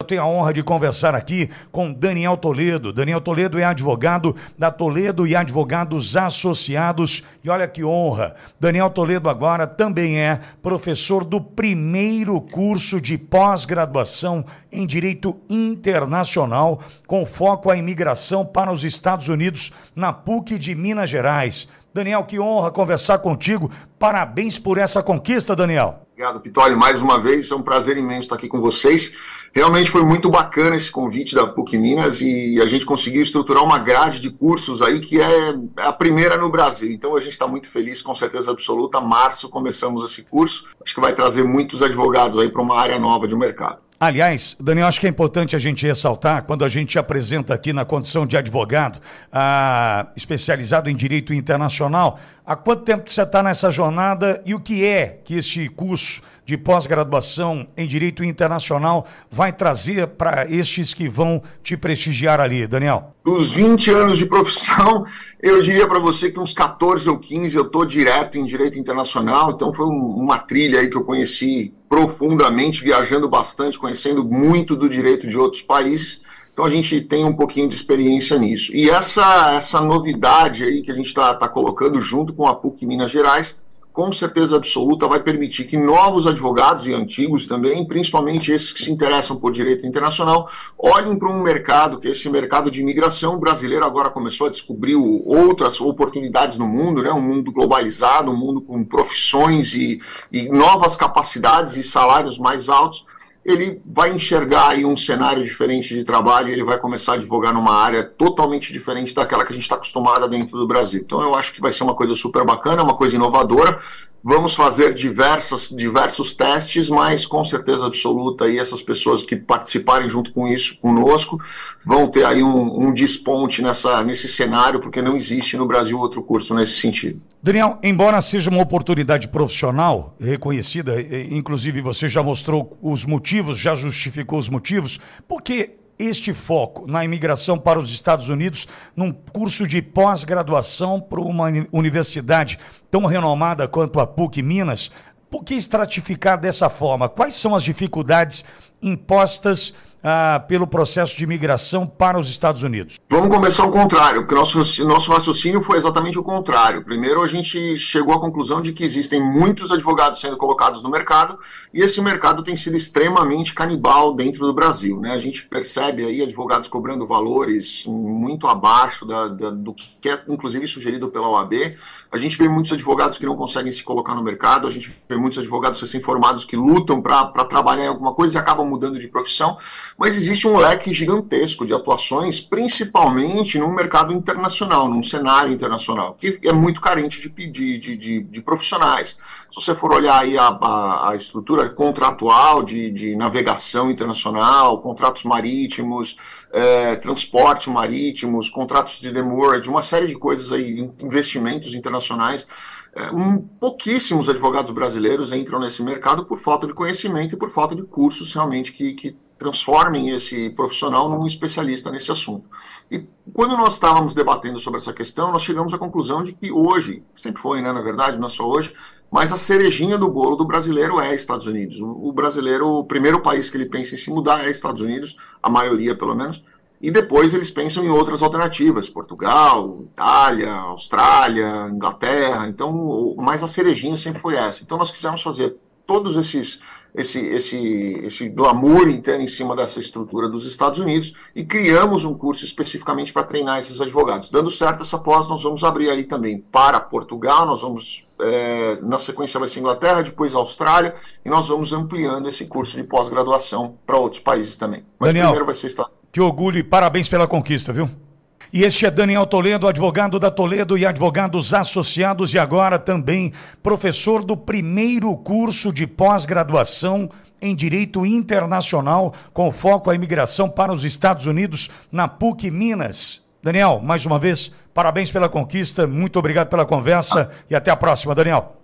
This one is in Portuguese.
Eu tenho a honra de conversar aqui com Daniel Toledo. Daniel Toledo é advogado da Toledo e Advogados Associados. E olha que honra! Daniel Toledo agora também é professor do primeiro curso de pós-graduação em Direito Internacional, com foco à imigração para os Estados Unidos, na PUC de Minas Gerais. Daniel, que honra conversar contigo. Parabéns por essa conquista, Daniel. Obrigado, Pitoli, mais uma vez. É um prazer imenso estar aqui com vocês. Realmente foi muito bacana esse convite da PUC Minas e a gente conseguiu estruturar uma grade de cursos aí que é a primeira no Brasil. Então a gente está muito feliz, com certeza absoluta. Março começamos esse curso. Acho que vai trazer muitos advogados aí para uma área nova de mercado. Aliás, Daniel, acho que é importante a gente ressaltar, quando a gente apresenta aqui na condição de advogado, ah, especializado em direito internacional, há quanto tempo você está nessa jornada e o que é que este curso de pós-graduação em direito internacional vai trazer para estes que vão te prestigiar ali, Daniel? Dos 20 anos de profissão, eu diria para você que uns 14 ou 15 eu estou direto em direito internacional, então foi uma trilha aí que eu conheci profundamente, viajando bastante, conhecendo muito do direito de outros países. Então a gente tem um pouquinho de experiência nisso. E essa, essa novidade aí que a gente está tá colocando junto com a PUC Minas Gerais com certeza absoluta, vai permitir que novos advogados e antigos também, principalmente esses que se interessam por direito internacional, olhem para um mercado, que é esse mercado de imigração brasileiro agora começou a descobrir outras oportunidades no mundo, né? um mundo globalizado, um mundo com profissões e, e novas capacidades e salários mais altos ele vai enxergar aí um cenário diferente de trabalho ele vai começar a advogar numa área totalmente diferente daquela que a gente está acostumada dentro do Brasil. Então eu acho que vai ser uma coisa super bacana, uma coisa inovadora. Vamos fazer diversas, diversos testes, mas com certeza absoluta aí essas pessoas que participarem junto com isso conosco vão ter aí um, um desponte nessa, nesse cenário, porque não existe no Brasil outro curso nesse sentido. Daniel, embora seja uma oportunidade profissional reconhecida, inclusive você já mostrou os motivos, já justificou os motivos, por que este foco na imigração para os Estados Unidos num curso de pós-graduação para uma universidade tão renomada quanto a PUC Minas. Por que estratificar dessa forma? Quais são as dificuldades impostas ah, pelo processo de imigração para os Estados Unidos? Vamos começar ao contrário, porque nosso, nosso raciocínio foi exatamente o contrário. Primeiro, a gente chegou à conclusão de que existem muitos advogados sendo colocados no mercado e esse mercado tem sido extremamente canibal dentro do Brasil. Né? A gente percebe aí advogados cobrando valores muito abaixo da, da, do que é, inclusive, sugerido pela OAB. A gente vê muitos advogados que não conseguem se colocar no mercado, a gente vê muitos advogados recém-formados que lutam para trabalhar em alguma coisa e acabam mudando de profissão mas existe um leque gigantesco de atuações, principalmente no mercado internacional, num cenário internacional, que é muito carente de, de, de, de profissionais. Se você for olhar aí a, a, a estrutura contratual de, de navegação internacional, contratos marítimos, é, transporte marítimos, contratos de demurrage, uma série de coisas aí, investimentos internacionais, é, um, pouquíssimos advogados brasileiros entram nesse mercado por falta de conhecimento e por falta de cursos realmente que, que transformem esse profissional num especialista nesse assunto. E quando nós estávamos debatendo sobre essa questão, nós chegamos à conclusão de que hoje, sempre foi, né, na verdade, não é só hoje, mas a cerejinha do bolo do brasileiro é Estados Unidos. O, brasileiro, o primeiro país que ele pensa em se mudar é Estados Unidos, a maioria pelo menos, e depois eles pensam em outras alternativas, Portugal, Itália, Austrália, Inglaterra, então, mas a cerejinha sempre foi essa. Então nós quisemos fazer todos esses esse, esse, esse glamour inteiro em cima dessa estrutura dos Estados Unidos e criamos um curso especificamente para treinar esses advogados. Dando certo essa pós, nós vamos abrir aí também para Portugal, nós vamos, é, na sequência vai ser Inglaterra, depois Austrália, e nós vamos ampliando esse curso de pós-graduação para outros países também. Mas Daniel, primeiro vai ser Estados Que orgulho e parabéns pela conquista, viu? E este é Daniel Toledo, advogado da Toledo e Advogados Associados, e agora também professor do primeiro curso de pós-graduação em Direito Internacional, com foco à imigração para os Estados Unidos, na PUC Minas. Daniel, mais uma vez, parabéns pela conquista, muito obrigado pela conversa e até a próxima, Daniel.